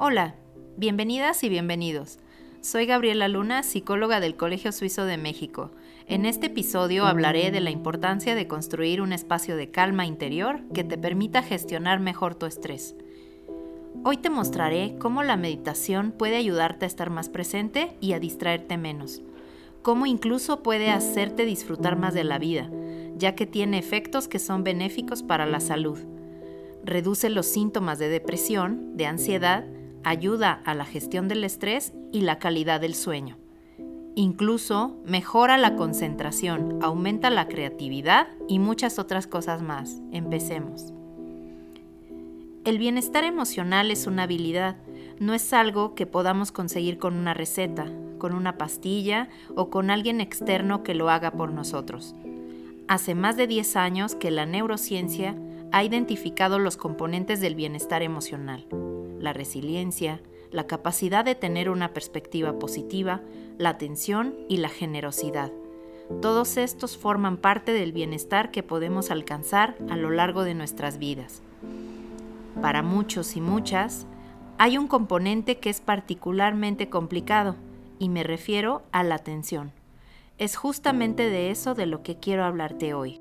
Hola, bienvenidas y bienvenidos. Soy Gabriela Luna, psicóloga del Colegio Suizo de México. En este episodio hablaré de la importancia de construir un espacio de calma interior que te permita gestionar mejor tu estrés. Hoy te mostraré cómo la meditación puede ayudarte a estar más presente y a distraerte menos. Cómo incluso puede hacerte disfrutar más de la vida, ya que tiene efectos que son benéficos para la salud. Reduce los síntomas de depresión, de ansiedad, ayuda a la gestión del estrés y la calidad del sueño. Incluso mejora la concentración, aumenta la creatividad y muchas otras cosas más. Empecemos. El bienestar emocional es una habilidad, no es algo que podamos conseguir con una receta, con una pastilla o con alguien externo que lo haga por nosotros. Hace más de 10 años que la neurociencia ha identificado los componentes del bienestar emocional la resiliencia, la capacidad de tener una perspectiva positiva, la atención y la generosidad. Todos estos forman parte del bienestar que podemos alcanzar a lo largo de nuestras vidas. Para muchos y muchas, hay un componente que es particularmente complicado, y me refiero a la atención. Es justamente de eso de lo que quiero hablarte hoy.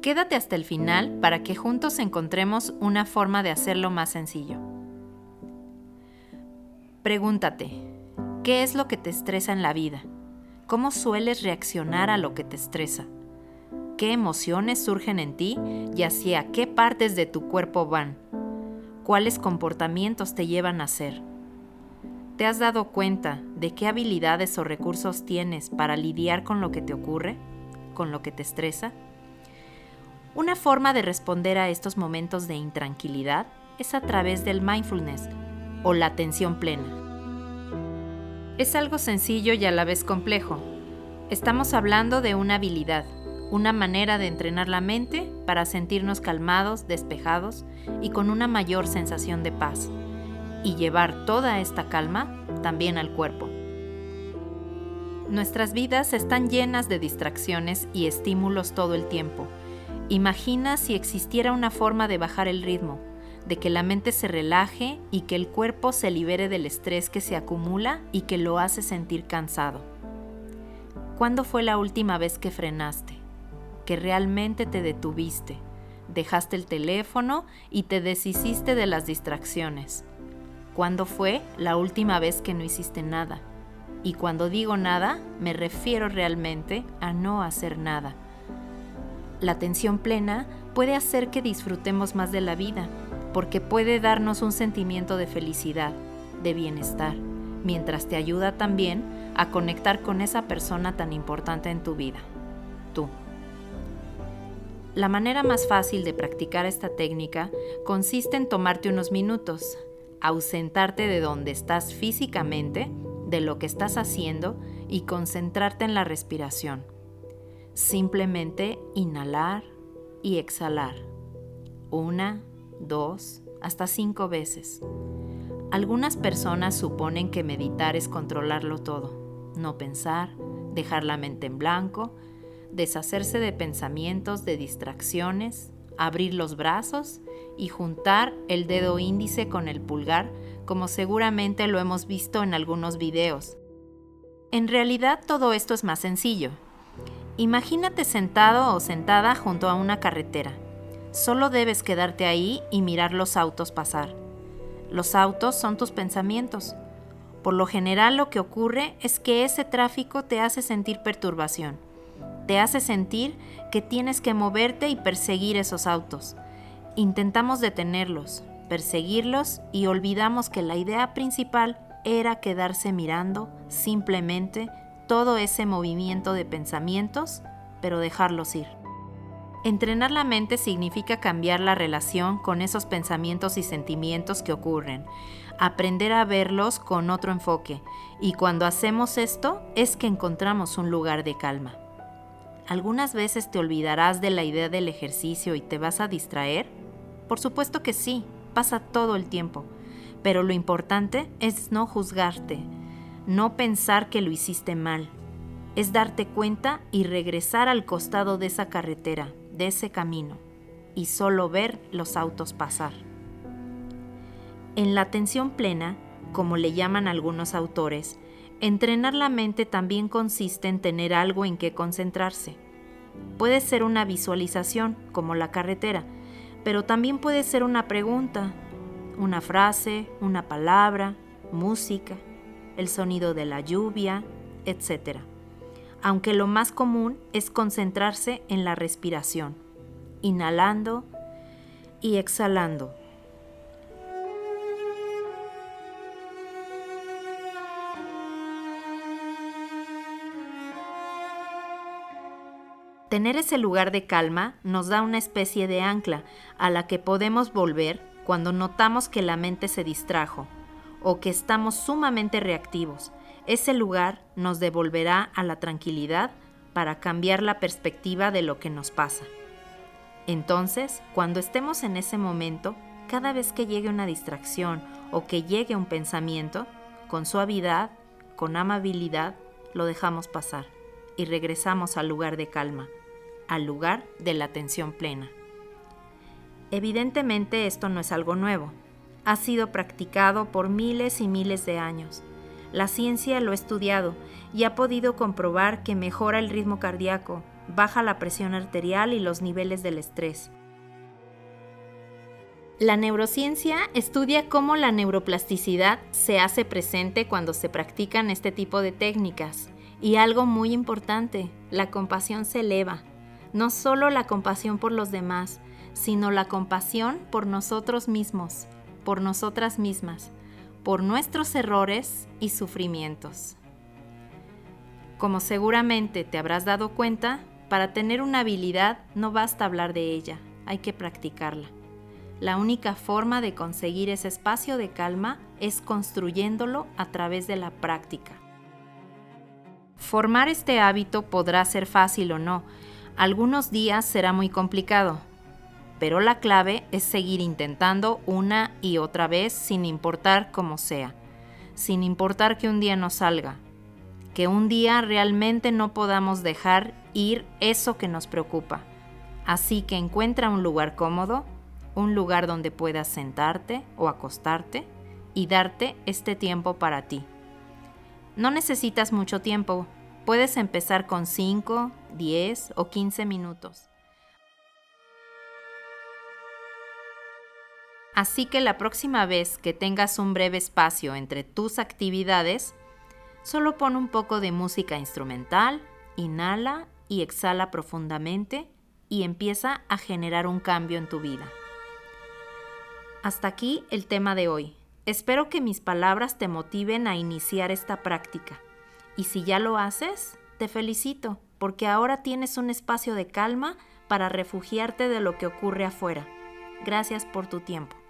Quédate hasta el final para que juntos encontremos una forma de hacerlo más sencillo. Pregúntate, ¿qué es lo que te estresa en la vida? ¿Cómo sueles reaccionar a lo que te estresa? ¿Qué emociones surgen en ti y hacia qué partes de tu cuerpo van? ¿Cuáles comportamientos te llevan a hacer? ¿Te has dado cuenta de qué habilidades o recursos tienes para lidiar con lo que te ocurre, con lo que te estresa? Una forma de responder a estos momentos de intranquilidad es a través del mindfulness o la atención plena. Es algo sencillo y a la vez complejo. Estamos hablando de una habilidad, una manera de entrenar la mente para sentirnos calmados, despejados y con una mayor sensación de paz, y llevar toda esta calma también al cuerpo. Nuestras vidas están llenas de distracciones y estímulos todo el tiempo. Imagina si existiera una forma de bajar el ritmo, de que la mente se relaje y que el cuerpo se libere del estrés que se acumula y que lo hace sentir cansado. ¿Cuándo fue la última vez que frenaste? Que realmente te detuviste, dejaste el teléfono y te deshiciste de las distracciones. ¿Cuándo fue la última vez que no hiciste nada? Y cuando digo nada, me refiero realmente a no hacer nada. La atención plena puede hacer que disfrutemos más de la vida porque puede darnos un sentimiento de felicidad, de bienestar, mientras te ayuda también a conectar con esa persona tan importante en tu vida, tú. La manera más fácil de practicar esta técnica consiste en tomarte unos minutos, ausentarte de donde estás físicamente, de lo que estás haciendo y concentrarte en la respiración. Simplemente inhalar y exhalar. Una, dos, hasta cinco veces. Algunas personas suponen que meditar es controlarlo todo, no pensar, dejar la mente en blanco, deshacerse de pensamientos, de distracciones, abrir los brazos y juntar el dedo índice con el pulgar, como seguramente lo hemos visto en algunos videos. En realidad todo esto es más sencillo. Imagínate sentado o sentada junto a una carretera. Solo debes quedarte ahí y mirar los autos pasar. Los autos son tus pensamientos. Por lo general lo que ocurre es que ese tráfico te hace sentir perturbación. Te hace sentir que tienes que moverte y perseguir esos autos. Intentamos detenerlos, perseguirlos y olvidamos que la idea principal era quedarse mirando simplemente todo ese movimiento de pensamientos, pero dejarlos ir. Entrenar la mente significa cambiar la relación con esos pensamientos y sentimientos que ocurren, aprender a verlos con otro enfoque, y cuando hacemos esto es que encontramos un lugar de calma. ¿Algunas veces te olvidarás de la idea del ejercicio y te vas a distraer? Por supuesto que sí, pasa todo el tiempo, pero lo importante es no juzgarte, no pensar que lo hiciste mal, es darte cuenta y regresar al costado de esa carretera, de ese camino, y solo ver los autos pasar. En la atención plena, como le llaman algunos autores, entrenar la mente también consiste en tener algo en que concentrarse. Puede ser una visualización, como la carretera, pero también puede ser una pregunta, una frase, una palabra, música, el sonido de la lluvia, etc aunque lo más común es concentrarse en la respiración, inhalando y exhalando. Tener ese lugar de calma nos da una especie de ancla a la que podemos volver cuando notamos que la mente se distrajo o que estamos sumamente reactivos ese lugar nos devolverá a la tranquilidad para cambiar la perspectiva de lo que nos pasa. Entonces, cuando estemos en ese momento, cada vez que llegue una distracción o que llegue un pensamiento, con suavidad, con amabilidad, lo dejamos pasar y regresamos al lugar de calma, al lugar de la atención plena. Evidentemente esto no es algo nuevo, ha sido practicado por miles y miles de años la ciencia lo ha estudiado y ha podido comprobar que mejora el ritmo cardíaco, baja la presión arterial y los niveles del estrés. La neurociencia estudia cómo la neuroplasticidad se hace presente cuando se practican este tipo de técnicas. Y algo muy importante, la compasión se eleva. No solo la compasión por los demás, sino la compasión por nosotros mismos, por nosotras mismas por nuestros errores y sufrimientos. Como seguramente te habrás dado cuenta, para tener una habilidad no basta hablar de ella, hay que practicarla. La única forma de conseguir ese espacio de calma es construyéndolo a través de la práctica. Formar este hábito podrá ser fácil o no. Algunos días será muy complicado, pero la clave es seguir intentando una y otra vez sin importar cómo sea, sin importar que un día no salga, que un día realmente no podamos dejar ir eso que nos preocupa. Así que encuentra un lugar cómodo, un lugar donde puedas sentarte o acostarte y darte este tiempo para ti. No necesitas mucho tiempo, puedes empezar con 5, 10 o 15 minutos. Así que la próxima vez que tengas un breve espacio entre tus actividades, solo pon un poco de música instrumental, inhala y exhala profundamente y empieza a generar un cambio en tu vida. Hasta aquí el tema de hoy. Espero que mis palabras te motiven a iniciar esta práctica. Y si ya lo haces, te felicito, porque ahora tienes un espacio de calma para refugiarte de lo que ocurre afuera. Gracias por tu tiempo.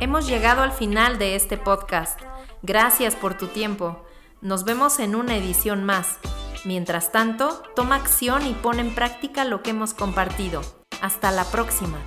Hemos llegado al final de este podcast. Gracias por tu tiempo. Nos vemos en una edición más. Mientras tanto, toma acción y pon en práctica lo que hemos compartido. Hasta la próxima.